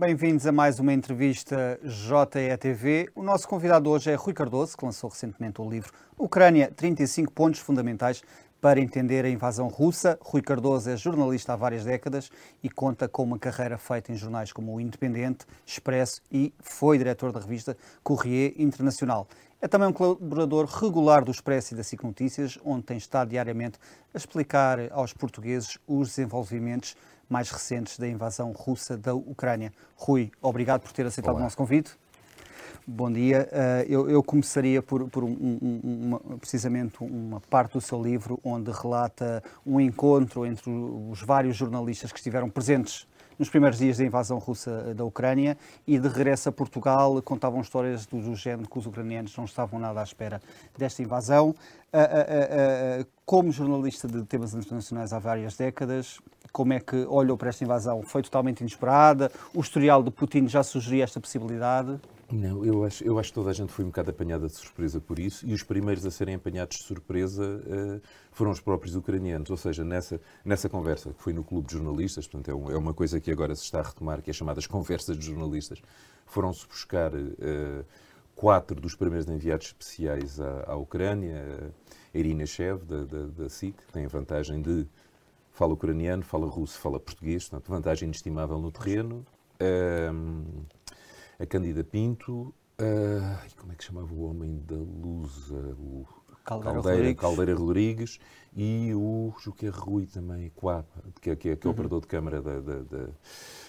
Bem-vindos a mais uma entrevista JETV. O nosso convidado hoje é Rui Cardoso, que lançou recentemente o livro Ucrânia 35 pontos fundamentais para entender a invasão russa. Rui Cardoso é jornalista há várias décadas e conta com uma carreira feita em jornais como o Independente, Expresso e foi diretor da revista Corrier Internacional. É também um colaborador regular do Expresso e da SIC Notícias, onde tem estado diariamente a explicar aos portugueses os desenvolvimentos mais recentes da invasão russa da Ucrânia. Rui, obrigado por ter aceitado Olá. o nosso convite. Bom dia. Uh, eu, eu, começaria por, por um, um, uma, precisamente uma parte do seu livro onde relata um encontro entre os vários jornalistas que estiveram presentes nos primeiros dias da invasão russa da Ucrânia e de regresso a Portugal contavam histórias do, do género que os ucranianos não estavam nada à espera desta invasão. Uh, uh, como jornalista de temas internacionais há várias décadas, como é que olhou para esta invasão? Foi totalmente inesperada? O historial de Putin já sugeria esta possibilidade? Não, eu acho, eu acho que toda a gente foi um bocado apanhada de surpresa por isso, e os primeiros a serem apanhados de surpresa uh, foram os próprios ucranianos. Ou seja, nessa, nessa conversa, que foi no Clube de Jornalistas, portanto é, um, é uma coisa que agora se está a retomar, que é chamadas conversas de jornalistas, foram-se buscar uh, quatro dos primeiros enviados especiais à, à Ucrânia, a Irina Shev, da, da, da SIC, que tem a vantagem de fala ucraniano, fala russo, fala português, portanto, vantagem inestimável no terreno. Uh, a Cândida Pinto, uh, como é que chamava o homem da luz? O Caldeira, Caldeira, Rodrigues. Caldeira Rodrigues e o Juque Rui também, que, é, que, é, que é o uhum. operador de câmara da, da, da,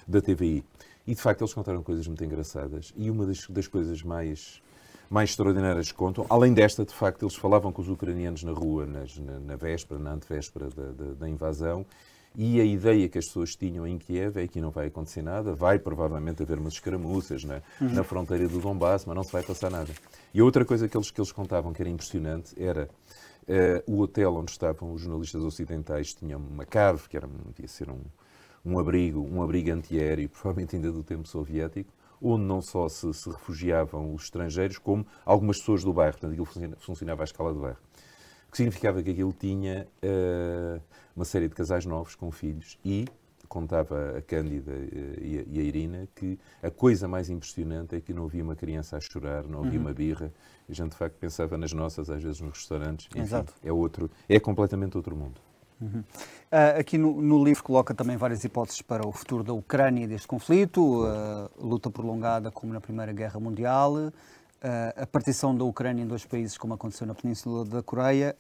da, TVI. E de facto eles contaram coisas muito engraçadas. E uma das, das coisas mais, mais extraordinárias que contam, além desta, de facto, eles falavam com os ucranianos na rua, nas, na, na véspera, na antevéspera da, da, da invasão, e a ideia que as pessoas tinham em Kiev é que não vai acontecer nada, vai provavelmente haver umas escaramuças na, uhum. na fronteira do Donbass, mas não se vai passar nada. E a outra coisa que eles, que eles contavam que era impressionante era uh, o hotel onde estavam os jornalistas ocidentais tinha uma cave, que era, devia ser um, um abrigo, um abrigo antiaéreo, provavelmente ainda do tempo soviético, onde não só se, se, refugiavam os estrangeiros, como algumas pessoas do bairro. Portanto, aquilo funcionava à escala do bairro que significava que aquilo tinha uh, uma série de casais novos com filhos e contava a Cândida eh, e a, Irina que a coisa mais impressionante é que não havia uma criança a chorar, não havia uhum. uma birra. A gente, de facto, pensava nas nossas, às vezes nos restaurantes. Enfim, Exato. É, outro, é completamente outro mundo. Uhum. Uh, aqui no, no, livro coloca também várias hipóteses para o futuro da Ucrânia e deste conflito, uh, luta prolongada como na Primeira Guerra Mundial, a partição da Ucrânia em dois países, como aconteceu na Península da Coreia,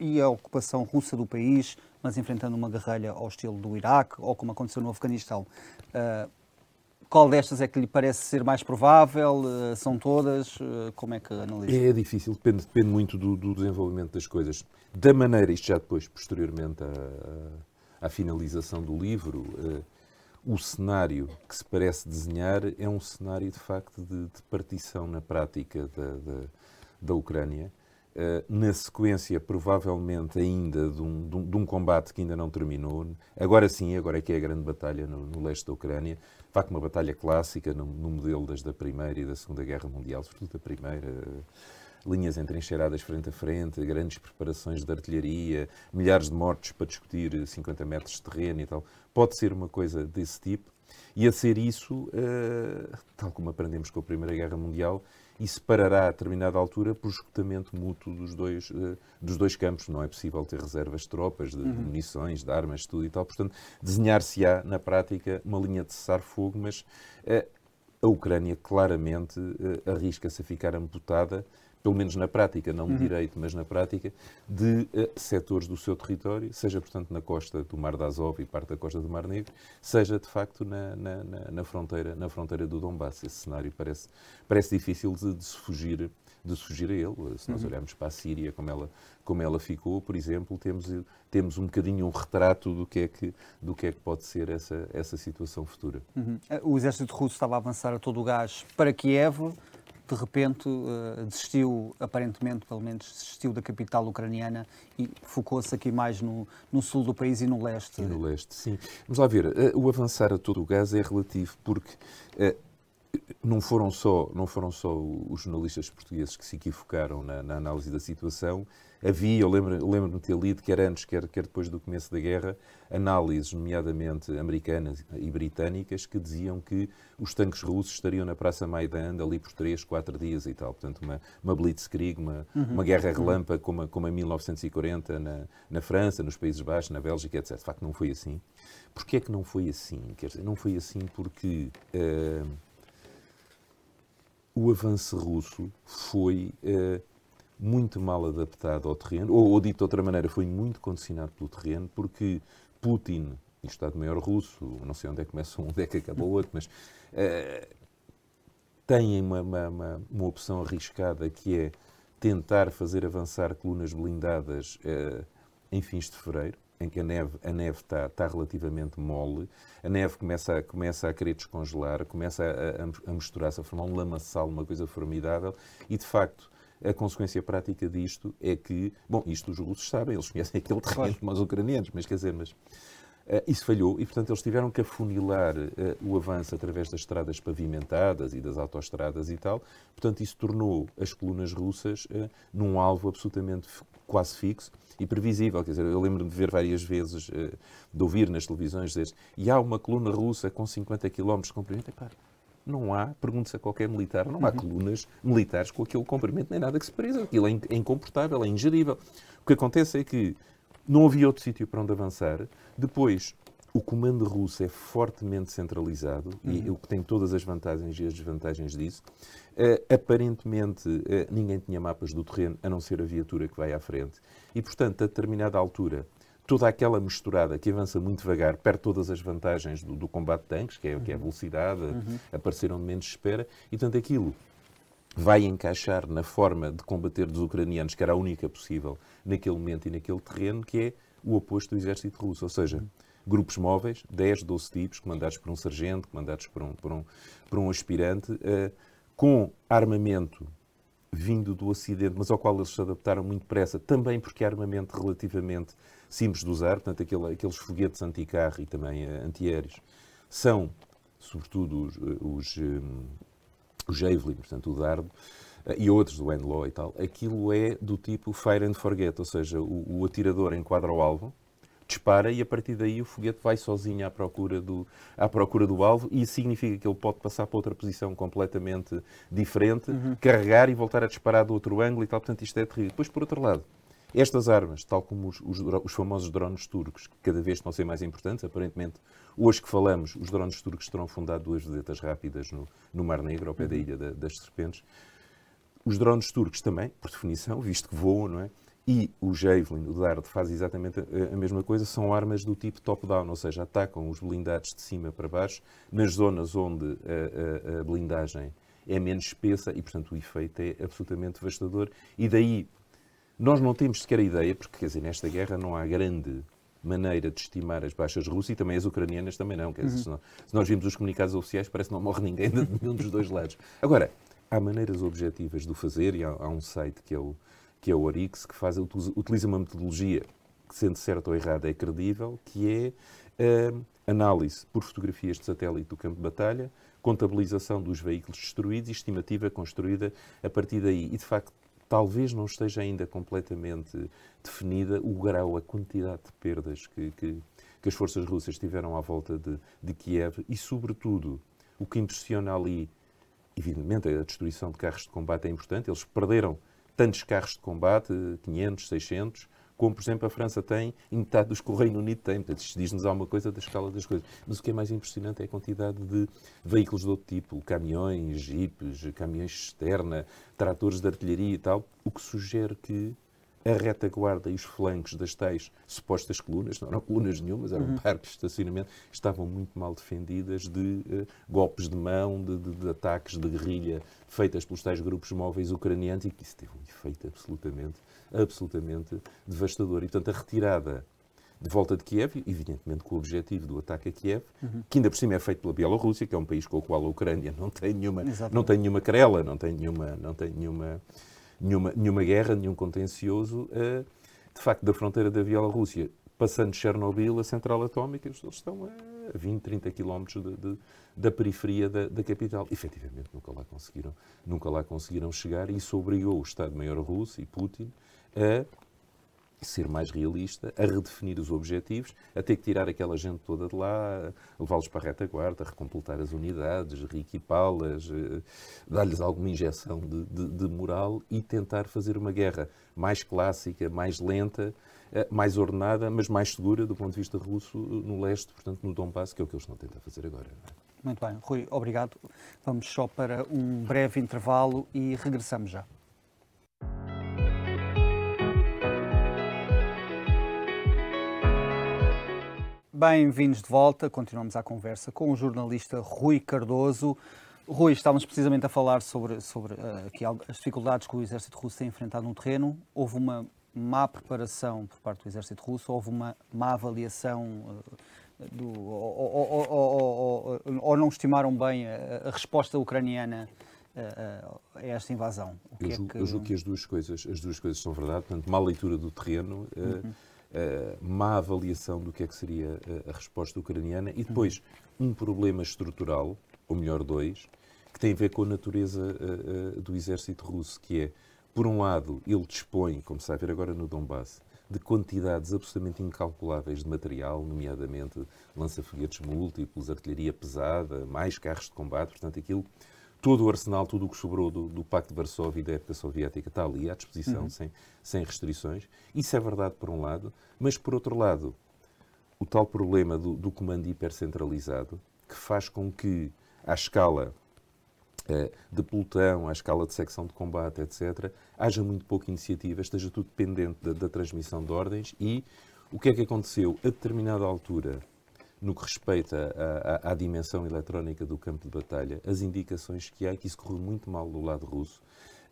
e a ocupação russa do país, mas enfrentando uma guerrilha ao estilo do Iraque, ou como aconteceu no Afeganistão. Uh, qual destas é que lhe parece ser mais provável? Uh, são todas? Uh, como é que analisa? É difícil, depende, depende muito do, do, desenvolvimento das coisas. Da maneira, isto já depois, posteriormente à, à finalização do livro, o cenário que se parece desenhar é um cenário de facto de, de partição na prática da, da, da Ucrânia, uh, na sequência provavelmente ainda de um, de, um, de um, combate que ainda não terminou. Agora sim, agora é que é a grande batalha no, no leste da Ucrânia. De facto, uma batalha clássica no, no, modelo das da Primeira e da Segunda Guerra Mundial, sobretudo da Primeira. Uh, linhas entrincheiradas frente a frente, grandes preparações de artilharia, milhares de mortos para discutir 50 metros de terreno e tal. Pode ser uma coisa desse tipo. E a ser isso, uh, tal como aprendemos com a Primeira Guerra Mundial, isso parará a determinada altura por esgotamento mútuo dos dois, uh, dos dois campos. Não é possível ter reservas de tropas, de, uhum. de munições, de armas, de tudo e tal. Portanto, desenhar-se-á, na prática, uma linha de cessar-fogo, mas uh, a Ucrânia claramente arrisca-se a ficar amputada pelo menos na prática, não de uhum. direito, mas na prática, de uh, setores do seu território, seja, portanto, na costa do Mar de Azov e parte da costa do Mar Negro, seja, de facto, na, na, na fronteira, na fronteira do Donbass. Esse cenário parece, parece difícil de, de se fugir de fugir a ele. Se nós uhum. olharmos para a Síria, como ela, como ela ficou, por exemplo, temos, temos um bocadinho um retrato do que é que, do que, é que pode ser essa, essa situação futura. Uhum. O exército russo estava a avançar a todo o gás para Kiev de repente uh, desistiu, aparentemente, pelo menos, desistiu da capital ucraniana e focou-se aqui mais no, no, sul do país e no leste. E no leste, sim. Vamos lá ver, uh, o avançar a todo o gás é relativo, porque uh, não foram só não foram só os jornalistas portugueses que se equivocaram na, na análise da situação. Havia eu lembro lembro de ter lido quer antes quer quer depois do começo da guerra análises nomeadamente americanas e britânicas que diziam que os tanques russos estariam na Praça Maidan ali por três quatro dias e tal. Portanto uma uma blitzkrieg uma uhum. uma guerra relâmpago como a, como em 1940 na na França nos Países Baixos na Bélgica etc de facto não foi assim. Porquê é que não foi assim? Quer dizer, não foi assim porque uh, o avanço russo foi uh, muito mal adaptado ao terreno, ou, ou, dito de outra maneira, foi muito condicionado pelo terreno, porque Putin, Estado-Maior russo, não sei onde é que começa um, onde é que acaba o outro, mas uh, têm uma, uma, uma, opção arriscada que é tentar fazer avançar colunas blindadas uh, em fins de fevereiro em que a neve, a neve está, está relativamente mole, a neve começa a, começa a querer descongelar, começa a, a, a misturar-se, a formar um lamaçal, uma coisa formidável, e de facto a consequência prática disto é que, bom, isto os russos sabem, eles conhecem aquele terreno como os ucranianos, mas quer dizer, mas Uh, isso falhou e, portanto, eles tiveram que afunilar uh, o avanço através das estradas pavimentadas e das autoestradas e tal. Portanto, isso tornou as colunas russas uh, num alvo absolutamente quase fixo e previsível. Quer dizer, eu lembro-me de ver várias vezes, de ouvir nas televisões, dizer e há uma coluna russa com 50 km de comprimento. Epá, não há, pergunte-se a qualquer militar, não há uhum. colunas militares com aquele comprimento nem nada que se pareça. Aquilo é, é incomportável, é ingerível. O que acontece é que não havia outro sítio para onde avançar. Depois, o comando russo é fortemente centralizado uhum. e o que tem todas as vantagens e as desvantagens disso. Uh, aparentemente, uh, ninguém tinha mapas do terreno a não ser a viatura que vai à frente. E, portanto, a determinada altura, toda aquela misturada que avança muito devagar, perde todas as vantagens do, do combate de tanques, que é, uhum. que é a uhum. velocidade, uhum. aparecer onde menos espera, e, portanto, aquilo vai encaixar na forma de combater dos ucranianos, que era a única possível naquele momento e naquele terreno, que é o oposto do exército russo. Ou seja, grupos móveis, 10, 12 tipos, comandados por um sargento, comandados por um, por um, por um aspirante, uh, com armamento vindo do Ocidente, mas ao qual eles se adaptaram muito depressa, também porque é armamento relativamente simples de usar, portanto, aquele, aqueles foguetes anti-carro e também uh, antiaéreos, são, sobretudo, os, eh, os um, Javelin, portanto o dardo, e outros, do Endlaw e tal, aquilo é do tipo fire and forget, ou seja, o, o atirador enquadra o alvo, dispara e a partir daí o foguete vai sozinho à procura do, à procura do alvo e isso significa que ele pode passar para outra posição completamente diferente, uhum. carregar e voltar a disparar do outro ângulo e tal. Portanto, isto é terrível. Depois, por outro lado, estas armas, tal como os, os, os, famosos drones turcos, que cada vez estão a ser mais importantes, aparentemente, hoje que falamos, os drones turcos terão fundado duas vedetas rápidas no, no Mar Negro, ao pé da uhum. Ilha da, das Serpentes. Os drones turcos também, por definição, visto que voam, não é? E o Javelin, o Dart, faz exatamente a, a mesma coisa, são armas do tipo top-down, ou seja, atacam os blindados de cima para baixo, nas zonas onde a, a, a blindagem é menos espessa e, portanto, o efeito é absolutamente devastador. E daí nós não temos sequer a ideia, porque quer dizer, nesta guerra não há grande maneira de estimar as baixas russas e também as ucranianas também não. Quer dizer, uhum. se, nós, se, nós vimos os comunicados oficiais, parece que não morre ninguém de nenhum dos dois lados. Agora, há maneiras objetivas de o fazer e há, há um site que é o, que é o Orix que faz, utiliza uma metodologia que, sendo certa ou errada, é credível, que é uh, análise por fotografias de satélite do campo de batalha, contabilização dos veículos destruídos e estimativa construída a partir daí. E, de facto, talvez não esteja ainda completamente definida o grau, a quantidade de perdas que, que, que as forças russas tiveram à volta de, de Kiev e, sobretudo, o que impressiona ali, evidentemente, a destruição de carros de combate é importante. Eles perderam tantos carros de combate, 500, 600, como, por exemplo, a França tem e metade dos que o Reino Unido tem. Portanto, isto diz-nos alguma coisa da escala das coisas. Mas o que é mais impressionante é a quantidade de veículos de outro tipo, caminhões, jipes, caminhões externa, tratores de artilharia e tal, o que sugere que a retaguarda e os flancos das tais supostas colunas, não eram colunas nenhumas, eram uhum. parques de estacionamento, estavam muito mal defendidas de uh, golpes de mão, de, de, de, ataques de guerrilha feitas pelos tais grupos móveis ucranianos e que isso teve um efeito absolutamente absolutamente devastador. E, portanto, a retirada de volta de Kiev, evidentemente com o objetivo do ataque a Kiev, uhum. que ainda por cima é feito pela Bielorrússia, que é um país com o qual a Ucrânia não tem nenhuma, não tem nenhuma querela, não tem nenhuma, não tem nenhuma, nenhuma, nenhuma guerra, nenhum contencioso. Uh, de facto, da fronteira da Bielorrússia, passando Chernobyl, a central atómica, eles estão a a 20, 30 quilómetros da periferia da, da, capital. Efetivamente, nunca lá, conseguiram, nunca lá conseguiram chegar e isso obrigou o Estado-Maior russo e Putin a ser mais realista, a redefinir os objetivos, a ter que tirar aquela gente toda de lá, levá-los para a retaguarda, recompletar as unidades, reequipá-las, eh, dar-lhes alguma injeção de, de, de, moral e tentar fazer uma guerra mais clássica, mais lenta, eh, mais ordenada, mas mais segura do ponto de vista russo no leste, portanto no Donbass, que é o que eles estão a tentar fazer agora. É? Muito bem, Rui, obrigado. Vamos só para um breve intervalo e regressamos já. Bem-vindos de volta. Continuamos a conversa com o jornalista Rui Cardoso. Rui, estávamos precisamente a falar sobre, sobre aqui as dificuldades que o exército russo tem enfrentado no terreno. Houve uma má preparação por parte do exército russo, houve uma má avaliação uh, do, ou, ou, ou, ou, não estimaram bem a, a resposta ucraniana uh, a esta invasão. eu, julgo, é que... eu, julgo, que... as duas coisas, as duas coisas são verdade. Portanto, má leitura do terreno. Uhum uh, má avaliação do que é que seria a, a resposta ucraniana. E depois um problema estrutural, ou melhor, dois, que tem a ver com a natureza uh, do exército russo, que é, por um lado, ele dispõe, como se está a ver agora no Donbass, de quantidades absolutamente incalculáveis de material, nomeadamente lança-foguetes múltiplos, artilharia pesada, mais carros de combate, portanto, aquilo todo o arsenal, tudo o que sobrou do, do, Pacto de Varsóvia e da época soviética está ali à disposição, uhum. sem, sem restrições. Isso é verdade por um lado, mas por outro lado, o tal problema do, do comando hipercentralizado, que faz com que, à escala eh, de pelotão, à escala de secção de combate, etc., haja muito pouca iniciativa, esteja tudo dependente da, da transmissão de ordens e o que é que aconteceu? A determinada altura, no que respeita à, à, à, dimensão eletrónica do campo de batalha, as indicações que há, que isso correu muito mal do lado russo,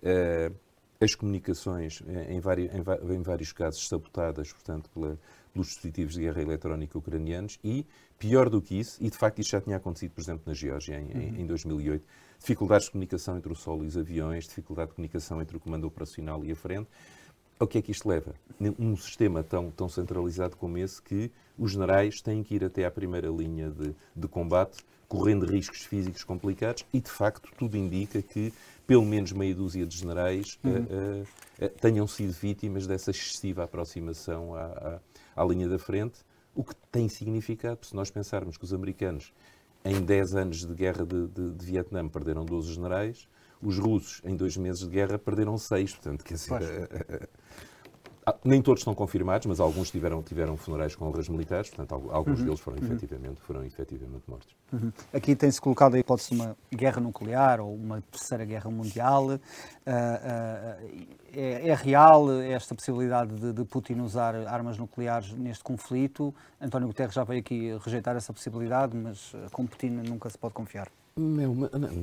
uh, as comunicações, eh, em, vários, em, em, vários casos, sabotadas, portanto, pela, pelos dispositivos de guerra eletrónica ucranianos e, pior do que isso, e de facto isto já tinha acontecido, por exemplo, na Geórgia, em, uhum. em 2008, dificuldades de comunicação entre o solo e os aviões, dificuldade de comunicação entre o comando operacional e a frente, ao que é que isto leva? Um sistema tão, tão centralizado como esse que os generais têm que ir até à primeira linha de, de combate, correndo riscos físicos complicados, e de facto tudo indica que pelo menos meia dúzia de generais uhum. uh, uh, tenham sido vítimas dessa excessiva aproximação à, à, à, linha da frente, o que tem significado, se nós pensarmos que os americanos, em 10 anos de guerra de, de, de Vietnã, perderam 12 generais, os russos, em dois meses de guerra, perderam 6. Portanto, quer dizer, nem todos estão confirmados, mas alguns tiveram, tiveram funerais com honras militares, portanto, alguns uhum. deles foram, uhum. efetivamente, foram efetivamente mortos. Uhum. Aqui tem-se colocado a hipótese de uma guerra nuclear ou uma terceira guerra mundial. Uh, uh, é, é, real esta possibilidade de, de, Putin usar armas nucleares neste conflito? António Guterres já veio aqui rejeitar essa possibilidade, mas com Putin nunca se pode confiar. Não,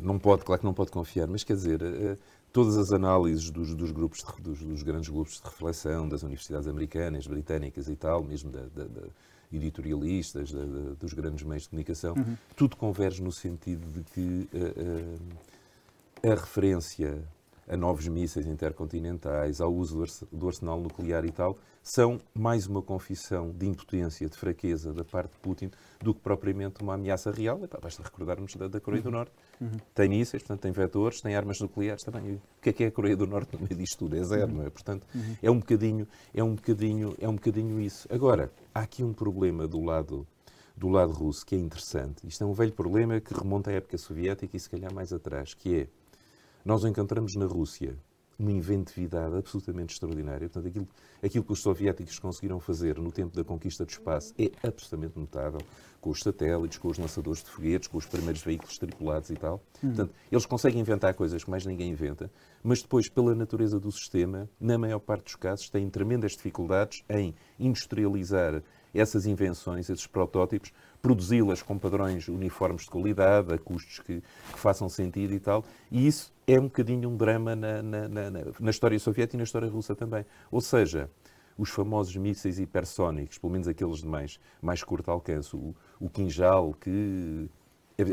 não pode, claro que não pode confiar, mas quer dizer, todas as análises dos, dos grupos, de, dos, dos, grandes grupos de reflexão, das universidades americanas, britânicas e tal, mesmo da, da, da editorialistas, da, dos grandes meios de comunicação, uhum. tudo converge no sentido de que uh, uh, a referência a novos mísseis intercontinentais, ao uso do arsenal nuclear e tal, são mais uma confissão de impotência, de fraqueza da parte de Putin, do que propriamente uma ameaça real. Epá, basta recordarmos da, da Coreia do Norte. Uhum. Tem mísseis, portanto, tem vetores, tem armas nucleares também. O que é que é a Coreia do Norte no meio disto tudo? É zero, uhum. não é? Portanto, uhum. é um bocadinho, é um bocadinho, é um bocadinho isso. Agora, há aqui um problema do lado do lado russo que é interessante. Isto é um velho problema que remonta à época soviética e se calhar mais atrás, que é nós encontramos na Rússia uma inventividade absolutamente extraordinária. Portanto, aquilo, aquilo que os soviéticos conseguiram fazer no tempo da conquista do espaço é absolutamente notável, com os satélites, com os lançadores de foguetes, com os primeiros veículos tripulados e tal. Hum. Portanto, eles conseguem inventar coisas que mais ninguém inventa, mas depois, pela natureza do sistema, na maior parte dos casos, têm tremendas dificuldades em industrializar essas invenções, esses protótipos, produzi-las com padrões uniformes de qualidade, a custos que, que, façam sentido e tal. E isso é um bocadinho um drama na, na, na, na história soviética e na história russa também. Ou seja, os famosos mísseis hipersónicos, pelo menos aqueles de mais, mais curto alcance, o, o Kinjal, que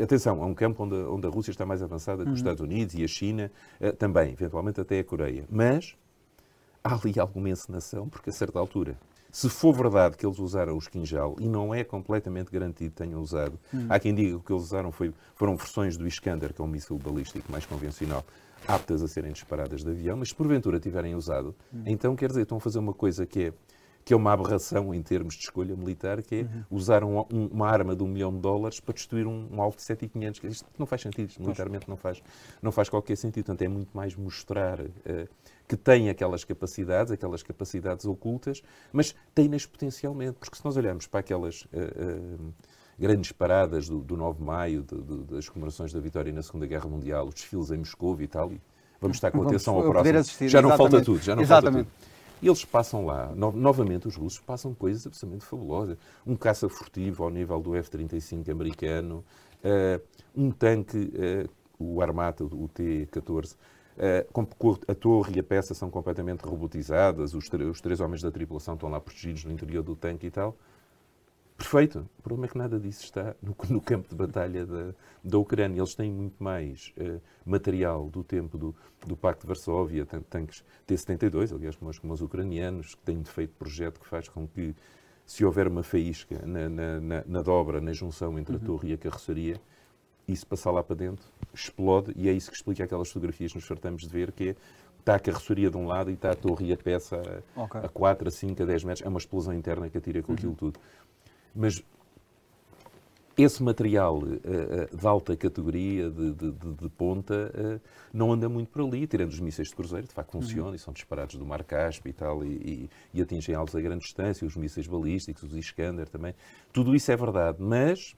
Atenção, é um campo onde, onde, a Rússia está mais avançada que os uhum. Estados Unidos e a China, uh, também, eventualmente até a Coreia. Mas há ali alguma encenação, porque a certa altura Se for verdade que eles usaram os Kinjal, e não é completamente garantido que tenham usado, hum. há quem diga que o que eles usaram foi, foram versões do Iskander, que é um míssil balístico mais convencional, aptas a serem disparadas de avião, mas se porventura tiverem usado, hum. então quer dizer, estão a fazer uma coisa que é que é uma aberração em termos de escolha militar, que é uhum. usar um, um, uma arma de um milhão de dólares para destruir um, um alvo de 7.500. Isto não faz sentido, isto militarmente não faz, não faz qualquer sentido. Portanto, é muito mais mostrar uh, que tem aquelas capacidades, aquelas capacidades ocultas, mas tem-nas potencialmente. Porque se nós olharmos para aquelas... Uh, uh, grandes paradas do, do 9 de maio, de, de, das comemorações da vitória na Segunda Guerra Mundial, os desfiles em Moscou e tal, vamos estar com atenção ao próximo. Assistir, já não falta tudo, já não exatamente. falta tudo. E eles passam lá, no, novamente os russos passam coisas absolutamente fabulosas. Um caça furtivo ao nível do F-35 americano, uh, um tanque, uh, o Armata, o T-14, uh, a torre e a peça são completamente robotizadas, os, os três homens da tripulação estão lá protegidos no interior do tanque e tal. Perfeito. O problema é que nada disso está no, no campo de batalha da, da Ucrânia. Eles têm muito mais uh, material do tempo do, do Pacto de Varsóvia, tanques T-72, aliás, como os, como os ucranianos, que têm feito projeto que faz com que, se houver uma faísca na, na, na, na dobra, na junção entre a uhum. torre e a carroceria, isso passar lá para dentro, explode, e é isso que explica aquelas fotografias que nos fartamos de ver, que é está a carroceria de um lado e está a torre e a peça a, okay. a 4, a 5, a 10 metros. É uma explosão interna que atira com uhum. aquilo tudo. Mas esse material uh, de alta categoria, de, de, de, ponta, uh, não anda muito por ali, tirando os mísseis de cruzeiro, de facto funcionam uhum. e são disparados do Mar Cáspio e tal, e, e, e, atingem alvos a grande distância, os mísseis balísticos, os Iskander também. Tudo isso é verdade, mas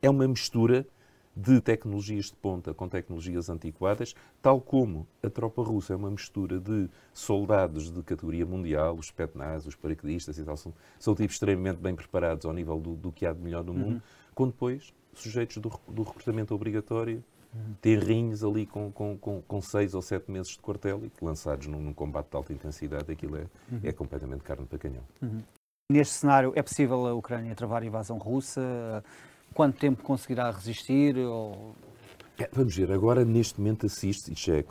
é uma mistura de tecnologias de ponta com tecnologias antiquadas, tal como a tropa russa é uma mistura de soldados de categoria mundial, os Petnaz, os paraquedistas e tal, são, são tipos extremamente bem preparados ao nível do, do que há de melhor no mundo, uhum. com depois sujeitos do, do recrutamento obrigatório, uhum. terrinhos ali com, com, com, com, seis ou sete meses de quartel e lançados num, num combate de alta intensidade, aquilo é, uhum. é completamente carne para canhão. Uhum. Neste cenário, é possível a Ucrânia travar a invasão russa? Quanto tempo conseguirá resistir? Ou... É, vamos ver, agora neste momento assiste, é, é,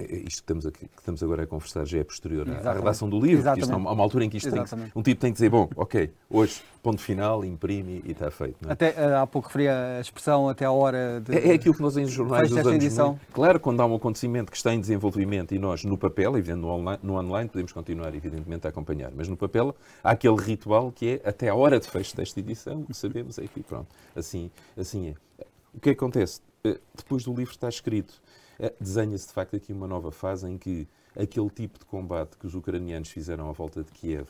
isto que estamos, aqui, que estamos agora a conversar já é posterior à, redação do livro, isto há uma altura em que isto tem que, um tipo tem que dizer, bom, ok, hoje, ponto final, imprime e está feito. É? Até, eh, há pouco referia a expressão até a hora de... É, é aquilo que nós em jornais usamos edição. Claro, quando há um acontecimento que está em desenvolvimento e nós no papel, e vendo no online, no online, podemos continuar evidentemente a acompanhar, mas no papel há aquele ritual que é até a hora de fecho desta edição, que sabemos, é que pronto, assim, assim é. O que acontece? Eh, depois do livro está escrito é, desenha-se de facto aqui uma nova fase em que aquele tipo de combate que os ucranianos fizeram à volta de Kiev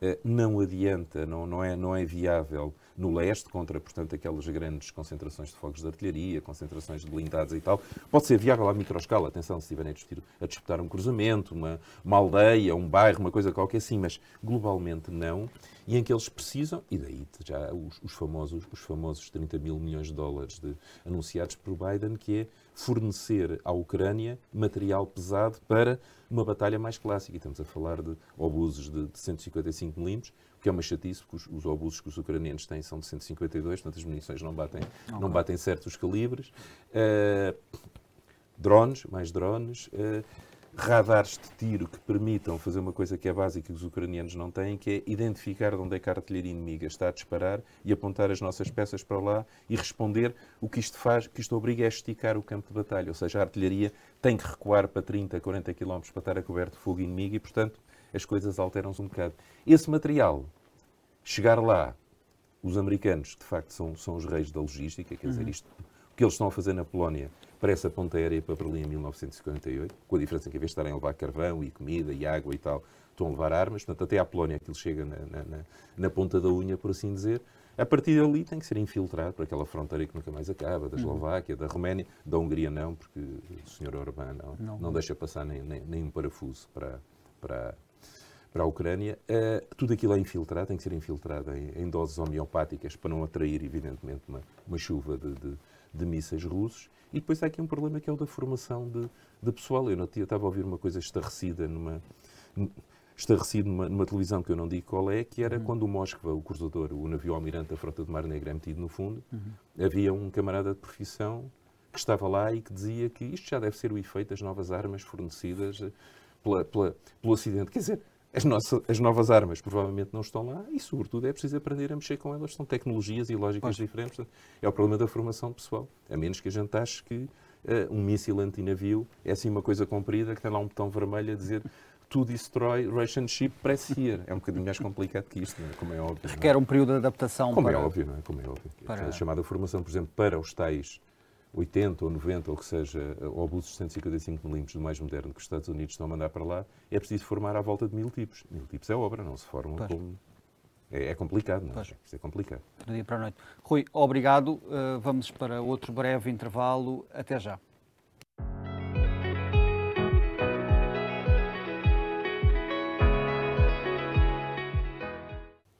é, não adianta, não, não, é, não é viável no leste, contra, portanto, aquelas grandes concentrações de fogos de artilharia, concentrações de blindados e tal. Pode ser viável à microescala, atenção, se estiverem a disputar, a disputar um cruzamento, uma, uma aldeia, um bairro, uma coisa qualquer assim, mas globalmente não. E em que eles precisam, e daí já os, os famosos, os famosos 30 mil milhões de dólares de, anunciados por Biden, que é fornecer à Ucrânia material pesado para uma batalha mais clássica. E estamos a falar de obuses de, de 155 milímetros, que é uma chatice, porque os, os, obuses que os ucranianos têm são de 152, portanto as munições não batem, okay. não batem certos calibres. Uh, drones, mais drones. Uh, radares de tiro que permitam fazer uma coisa que é básica que os ucranianos não têm, que é identificar de onde é que a artilharia inimiga está a disparar e apontar as nossas peças para lá e responder. O que isto faz, que isto obriga a esticar o campo de batalha, ou seja, a artilharia tem que recuar para 30, 40 km para estar a coberto de fogo inimigo e, portanto, as coisas alteram-se um bocado. Esse material, chegar lá, os americanos, de facto, são, são os reis da logística, quer dizer, uhum. isto, o que eles estão a fazer na Polónia parece a ponta aérea para Berlim em 1948, com a diferença que, em vez de estarem a levar carvão e comida e água e tal, estão a levar armas. Portanto, até à Polónia aquilo chega na, na, na ponta da unha, por assim dizer. A partir dali tem que ser infiltrado por aquela fronteira que nunca mais acaba, da uhum. Eslováquia, da Roménia, da Hungria não, porque o Sr. Orbán não, não, não deixa passar nem, nem, nem, um parafuso para, para, para a Ucrânia. Uh, tudo aquilo é infiltrado, tem que ser infiltrado em, em doses homeopáticas para não atrair, evidentemente, uma, uma chuva de, de, de mísseis russos. E depois há aqui um problema que é o da formação de, de pessoal. Eu não estava a ouvir uma coisa estarrecida numa estarrecido numa, numa, televisão que eu não digo qual é, que era uhum. quando o Moskva, o cruzador, o navio almirante da Frota de Mar Negra é metido no fundo, uhum. havia um camarada de profissão que estava lá e que dizia que isto já deve ser o efeito das novas armas fornecidas pela, pela, pelo Ocidente. Quer dizer, as, nossas, as novas armas provavelmente não estão lá e, sobretudo, é preciso aprender a mexer com elas. São tecnologias e lógicas pois. diferentes. É o problema da formação pessoal. A menos que a gente ache que uh, um míssil antinavio é assim uma coisa comprida que tem lá um botão vermelho a dizer to destroy Russian ship press here. É um bocadinho mais complicado que isto, é? como é óbvio. Requer é? um período de adaptação. Como é para... é óbvio, não é? Como é óbvio. Para... A chamada formação, por exemplo, para os tais 80 ou 90, ou que seja, obusos de 155 milímetros do mais moderno que os Estados Unidos estão a mandar para lá, é preciso formar à volta de mil tipos. Mil tipos é obra, não se formam como... É, é, complicado, não é? Pois. Isto é complicado. Do dia para a noite. Rui, obrigado. Uh, vamos para outro breve intervalo. Até já.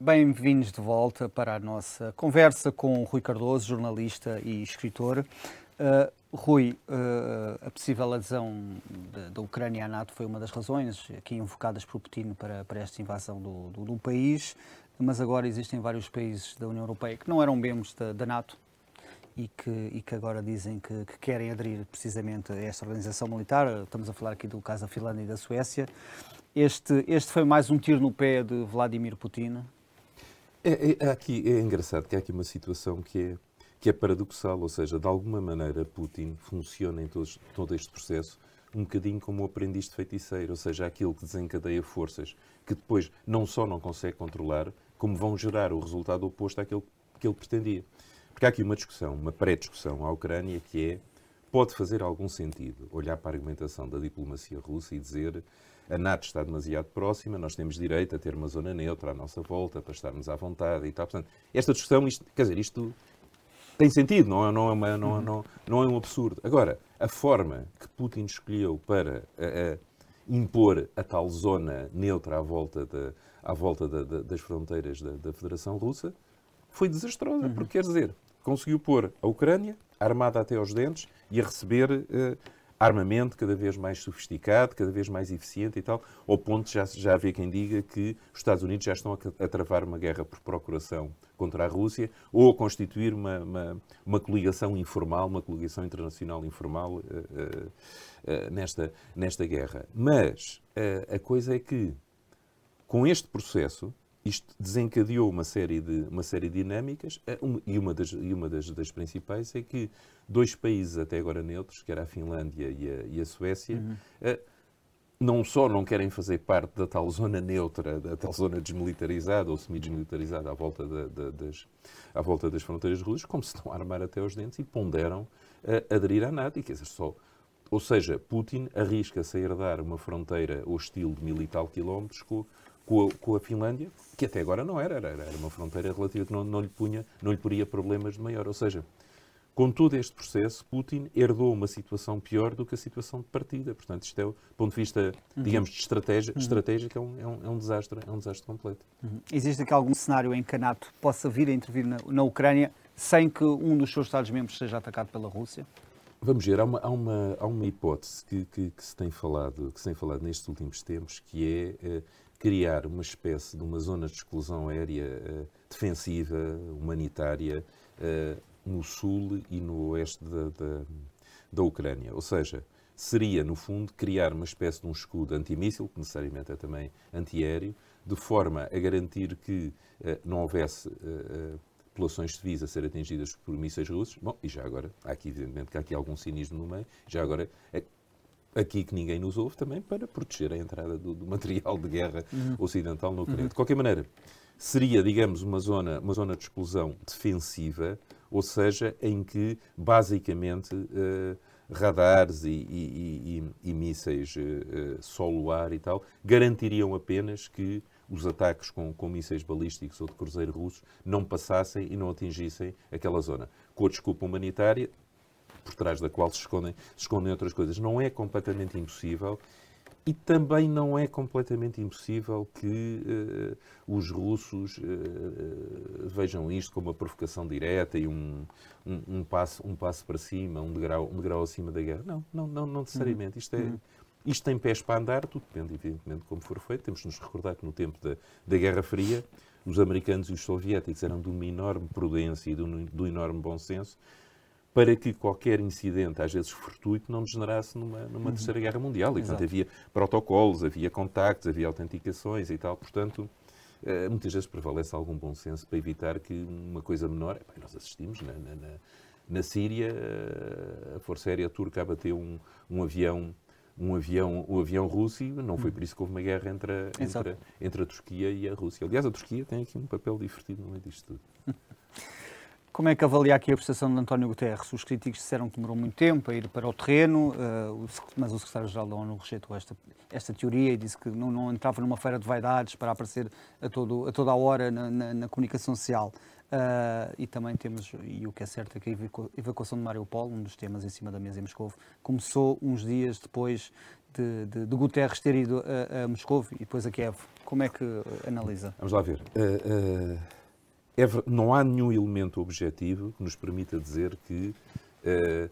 Bem-vindos de volta para a nossa conversa com Rui Cardoso, jornalista e escritor. Uh, Rui, uh, a possível adesão da Ucrânia à NATO foi uma das razões aqui invocadas por Putin para, para esta invasão do, do, do, país, mas agora existem vários países da União Europeia que não eram membros da, da NATO e que, e que, agora dizem que, que, querem aderir precisamente a esta organização militar. Estamos a falar aqui do caso da Finlândia e da Suécia. Este, este foi mais um tiro no pé de Vladimir Putin? É, é, aqui, é engraçado que há aqui uma situação que é, que é paradoxal, ou seja, de alguma maneira Putin funciona em todos, todo este processo um bocadinho como o aprendiz de feiticeiro, ou seja, aquilo que desencadeia forças que depois não só não consegue controlar, como vão gerar o resultado oposto àquele que ele pretendia. Porque há aqui uma discussão, uma pré-discussão à Ucrânia que é pode fazer algum sentido olhar para a argumentação da diplomacia russa e dizer a NATO está demasiado próxima, nós temos direito a ter uma zona neutra à nossa volta para estarmos à vontade e tal. Portanto, esta discussão, isto, quer dizer, isto tem sentido, não é, não, é uma, não, não, não é um absurdo. Agora, a forma que Putin escolheu para impor a tal zona neutra à volta, de, à volta de, de, das fronteiras da, da, Federação Russa foi desastrosa, uhum. porque quer dizer, conseguiu pôr a Ucrânia armada até aos dentes e a receber uh, armamento cada vez mais sofisticado, cada vez mais eficiente e tal, ao ponto de já, já haver quem diga que os Estados Unidos já estão a, a travar uma guerra por procuração contra a Rússia ou a constituir uma, uma, uma coligação informal, uma coligação internacional informal uh, uh, uh, nesta, nesta guerra. Mas a coisa é que, com este processo, isto desencadeou uma série de, uma série de dinâmicas e uma, das, e uma das, das principais é que dois países até agora neutros, que era a Finlândia e a, e a Suécia, uhum. uh, não só não querem fazer parte da tal zona neutra, da tal zona desmilitarizada ou semi-desmilitarizada à volta, da, da, das, à volta das fronteiras russas, como se estão a armar até os dentes e ponderam uh, aderir à NATO. E, quer dizer, só, ou seja, Putin arrisca-se a herdar uma fronteira hostil de mil e tal quilómetros com, com, a, com, a, Finlândia, que até agora não era, era, era uma fronteira relativa que não, não, lhe punha, não lhe poria problemas de maior. Ou seja, com todo este processo, Putin herdou uma situação pior do que a situação de partida. Portanto, isto é, do ponto de vista, uhum. digamos, de estratégia, uhum. estratégico, é um, é, um, é um, desastre, é um desastre completo. Uhum. Existe aqui algum cenário em que a NATO possa vir a intervir na, na Ucrânia sem que um dos seus Estados-membros seja atacado pela Rússia? Vamos ver, há uma, há uma, há uma hipótese que, que, que, se tem falado, que se tem falado nestes últimos tempos, que é eh, criar uma espécie de uma zona de exclusão aérea eh, defensiva, humanitária, eh, no sul e no oeste da, da, da Ucrânia. Ou seja, seria, no fundo, criar uma espécie de um escudo antimíssil, que necessariamente é também antiaéreo, de forma a garantir que uh, não houvesse populações civis a ser atingidas por mísseis russos. Bom, e já agora, há aqui, evidentemente, que há aqui algum cinismo no meio, já agora, aqui que ninguém nos ouve também para proteger a entrada do, do material de guerra uhum. ocidental na Ucrânia. Uhum. De qualquer maneira, seria, digamos, uma zona, uma zona de exclusão defensiva, ou seja, em que basicamente uh, radares e, e, e, e mísseis uh, solo-ar e tal garantiriam apenas que os ataques com, com mísseis balísticos ou de cruzeiro russos não passassem e não atingissem aquela zona. Com a desculpa humanitária, por trás da qual se escondem, se escondem outras coisas. Não é completamente impossível e também não é completamente impossível que uh, os russos uh, vejam isto como uma provocação direta e um, um, um, passo, um passo para cima, um degrau, um degrau acima da guerra. Não, não, não, não necessariamente. Isto, é, uhum. isto tem pés para andar, tudo depende, evidentemente, de como for feito. Temos de nos recordar que no tempo da, da Guerra Fria, os americanos e os soviéticos eram de uma enorme prudência e de um, de um enorme bom senso para que qualquer incidente, às vezes fortuito, não degenerasse numa, numa uhum. terceira guerra mundial. E, portanto, havia protocolos, havia contactos, havia autenticações e tal. Portanto, uh, muitas vezes prevalece algum bom senso para evitar que uma coisa menor. Epá, nós assistimos na, na, na, na Síria, uh, a Força Aérea Turca abateu um, um avião um avião, um avião russo e não foi por isso que houve uma guerra entre a, entre, entre a Turquia e a Rússia. Aliás, a Turquia tem aqui um papel divertido no meio disto tudo. Como é que avalia aqui a prestação de António Guterres? Os críticos disseram que demorou muito tempo a ir para o terreno, uh, mas o secretário-geral da ONU rejeitou esta, esta teoria e disse que não, não, entrava numa feira de vaidades para aparecer a, todo, a toda a hora na, na, na comunicação social. Uh, e também temos, e o que é certo é que a evacuação de Mariupol, um dos temas em cima da mesa em Moscou, começou uns dias depois de, de, de Guterres ter ido a, a Moscou e depois a Kiev. Como é que analisa? Vamos lá ver. Uh, uh é, não há nenhum elemento objetivo que nos permita dizer que uh,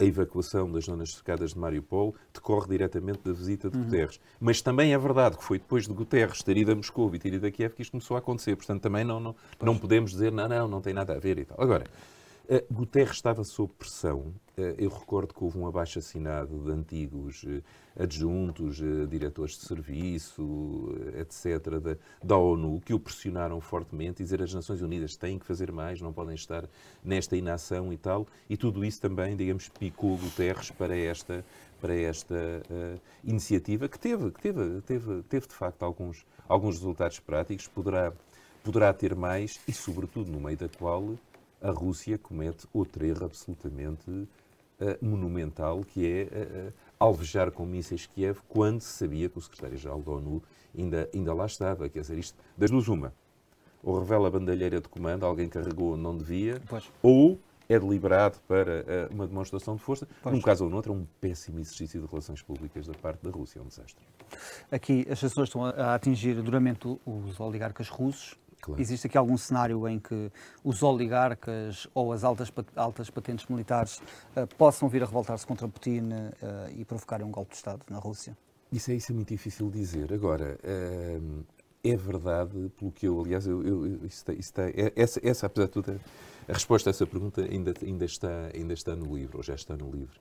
a evacuação das zonas cercadas de Mariupol decorre diretamente da visita de uhum. Guterres. Mas também é verdade que foi depois de Guterres ter ido a Moscou e ter ido a Kiev que isto começou a acontecer. Portanto, também não, não, não podemos dizer, não, não, não tem nada a ver e tal. Agora, Guterres estava sob pressão. Uh, eu recordo que houve um abaixo assinado de antigos uh, adjuntos, diretores de serviço, etc., da, da, ONU, que o pressionaram fortemente, dizer as Nações Unidas têm que fazer mais, não podem estar nesta inação e tal. E tudo isso também, digamos, picou Guterres para esta, para esta iniciativa, que teve, que teve, teve, teve de facto alguns, alguns resultados práticos, poderá, poderá ter mais e, sobretudo, no meio da qual a Rússia comete outro erro absolutamente uh, monumental, que é uh, alvejar com mísseis Kiev quando se sabia que o secretário-geral da ONU ainda, ainda lá estava. Quer dizer, isto das duas, uma. Ou revela a bandalheira de comando, alguém carregou onde não devia, pois. ou é deliberado para uh, uma demonstração de força. Pois. Num caso ou no outro, é um péssimo exercício de relações públicas da parte da Rússia, é um desastre. Aqui as sanções estão a atingir duramente os oligarcas russos. Claro. Existe aqui algum cenário em que os oligarcas ou as altas, altas patentes militares uh, possam vir a revoltar-se contra Putin uh, e provocarem um golpe de Estado na Rússia? Isso é, isso é muito difícil dizer. Agora, uh, é verdade, pelo que eu, aliás, eu, eu, isso está, isso está, é, essa, essa, apesar de tudo, a resposta a essa pergunta ainda, ainda, está, ainda está no livro, ou já está no livro.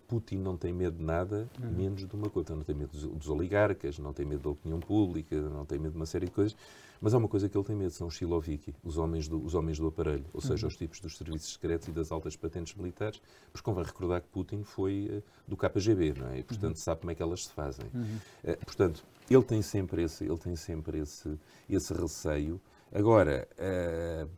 Putin não tem medo de nada, uhum. menos de uma coisa. Não tem medo dos, dos, oligarcas, não tem medo da opinião pública, não tem medo de uma série de coisas. Mas há uma coisa que ele tem medo, são os Siloviki, os homens do, os homens do aparelho, ou seja, uhum. os tipos dos serviços secretos e das altas patentes militares, porque convém recordar que Putin foi uh, do KGB, não é? E, portanto, uhum. sabe como é que elas se fazem. Uh, portanto, ele tem sempre esse, ele tem sempre esse, esse receio. Agora, uh,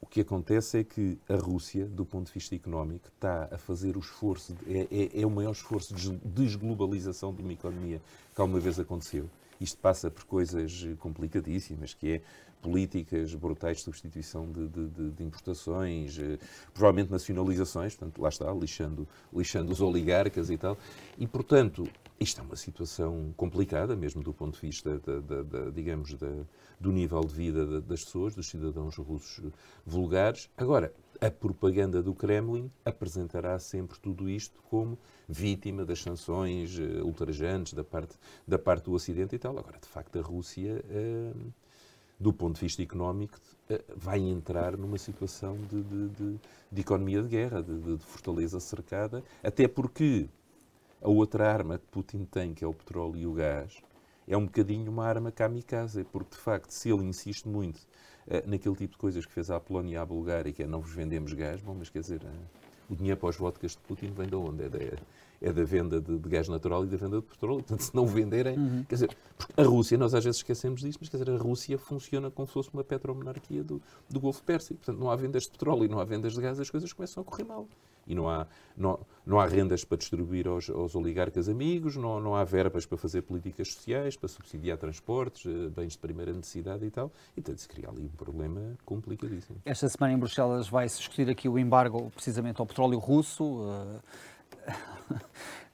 o que acontece é que a Rússia, do ponto de vista económico, está a fazer o esforço, é, é, é, o maior esforço de desglobalização de uma economia que alguma vez aconteceu. Isto passa por coisas complicadíssimas, que é políticas brutais de substituição de, de, de, importações, eh, provavelmente nacionalizações, portanto, lá está, lixando, lixando os oligarcas e tal. E, portanto, isto é uma situação complicada, mesmo do ponto de vista, da, da, da digamos, do nível de vida das pessoas, dos cidadãos russos vulgares. Agora, a propaganda do Kremlin apresentará sempre tudo isto como vítima das sanções uh, ultrajantes da parte, da parte do Ocidente e tal. Agora, de facto, a Rússia, uh, do ponto de vista económico, uh, vai entrar numa situação de, de, de, de economia de guerra, de, fortaleza cercada, até porque a outra arma que Putin tem, que é o petróleo e o gás, é um bocadinho uma arma kamikaze, porque de facto, se ele insiste muito uh, naquele tipo de coisas que fez à Polónia e à Bulgária, que é não vos vendemos gás, bom, mas quer dizer, uh, o dinheiro para os vodkas de Putin vem de onde? É da, é da venda de, de, gás natural e da venda de petróleo. Portanto, se não venderem. Uhum. Quer dizer, a Rússia, nós às vezes esquecemos disto, mas quer dizer, a Rússia funciona como se fosse uma petromonarquia do, do Golfo Pérsico. Portanto, não há vendas de petróleo e não há vendas de gás, as coisas começam a correr mal e não há, não, não há rendas para distribuir aos, aos oligarcas amigos, não, não há verbas para fazer políticas sociais, para subsidiar transportes, eh, bens de primeira necessidade e tal. E, portanto, se cria ali um problema complicadíssimo. Esta semana em Bruxelas vai-se discutir aqui o embargo precisamente ao petróleo russo. Uh,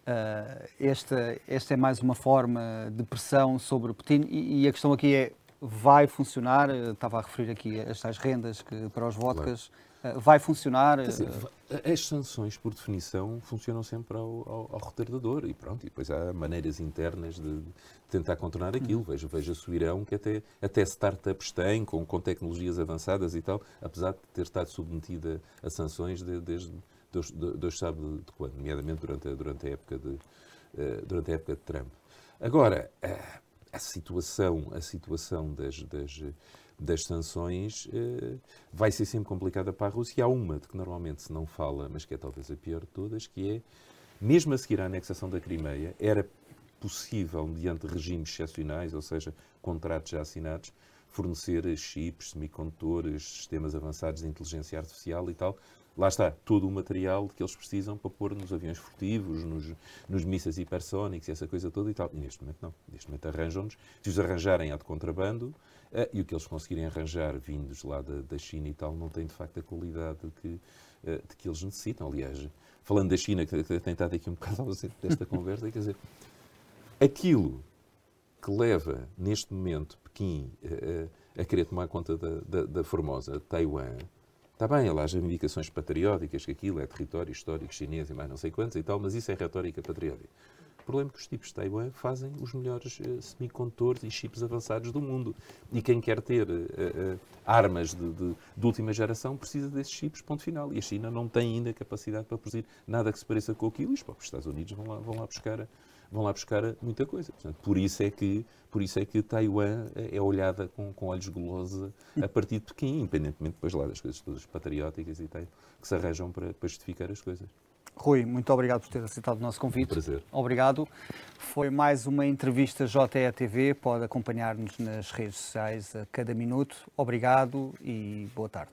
esta, esta é mais uma forma de pressão sobre Putin e, e a questão aqui é vai funcionar? Estava a referir aqui as tais rendas que, para os vodkas. Claro vai funcionar? Dizer, as sanções, por definição, funcionam sempre ao, ao, ao retardador e pronto. E depois há maneiras internas de tentar contornar aquilo. Uhum. Veja, veja o Irão, que até, até startups têm, com, com tecnologias avançadas e tal, apesar de ter estado submetida a sanções de, desde Deus, Deus sabe de quando, nomeadamente durante a, durante a, época, de, durante a época de Trump. Agora, uh, a situação, a situação das, das, das sanções uh, vai ser sempre complicada para a Rússia. Há uma de que normalmente se não fala, mas que é talvez a pior de todas, que é, mesmo a seguir à anexação da Crimeia, era possível, mediante regimes excepcionais, ou seja, contratos já assinados, fornecer chips, semicondutores, sistemas avançados de inteligência artificial e tal, lá está, todo o material que eles precisam para pôr nos aviões furtivos, nos, nos mísseis hipersónicos e essa coisa toda e tal. E neste momento não. Neste momento arranjam-nos. Se os arranjarem, há de contrabando. Uh, e o que eles conseguirem arranjar, vindos lá da, da, China e tal, não tem de facto a qualidade que, uh, de que eles necessitam. Aliás, falando da China, que tem estado aqui um bocado ausente desta conversa, quer dizer, aquilo que leva neste momento Pequim uh, a querer tomar conta da, da, da Formosa, Taiwan, Está bem, lá as reivindicações patrióticas, que aquilo é território histórico chinês e mais não sei quantos e tal, mas isso é retórica patriótica. Problema é que os tipos de Taiwan fazem os melhores uh, semicondutores e chips avançados do mundo. E quem quer ter uh, uh, armas de, de, de, última geração precisa desses chips, ponto final. E a China não tem ainda capacidade para produzir nada que se pareça com aquilo. E os próprios Estados Unidos vão lá, vão lá buscar vão lá buscar muita coisa. Portanto, por isso é que por isso é que Taiwan é olhada com, com olhos gulosos a partir de Pequim, independentemente depois lá das coisas todas patrióticas e tal, que se arranjam para, para justificar as coisas. Rui, muito obrigado por ter aceitado o nosso convite. Um prazer. Obrigado. Foi mais uma entrevista JETV. Pode acompanhar-nos nas redes sociais a cada minuto. Obrigado e boa tarde.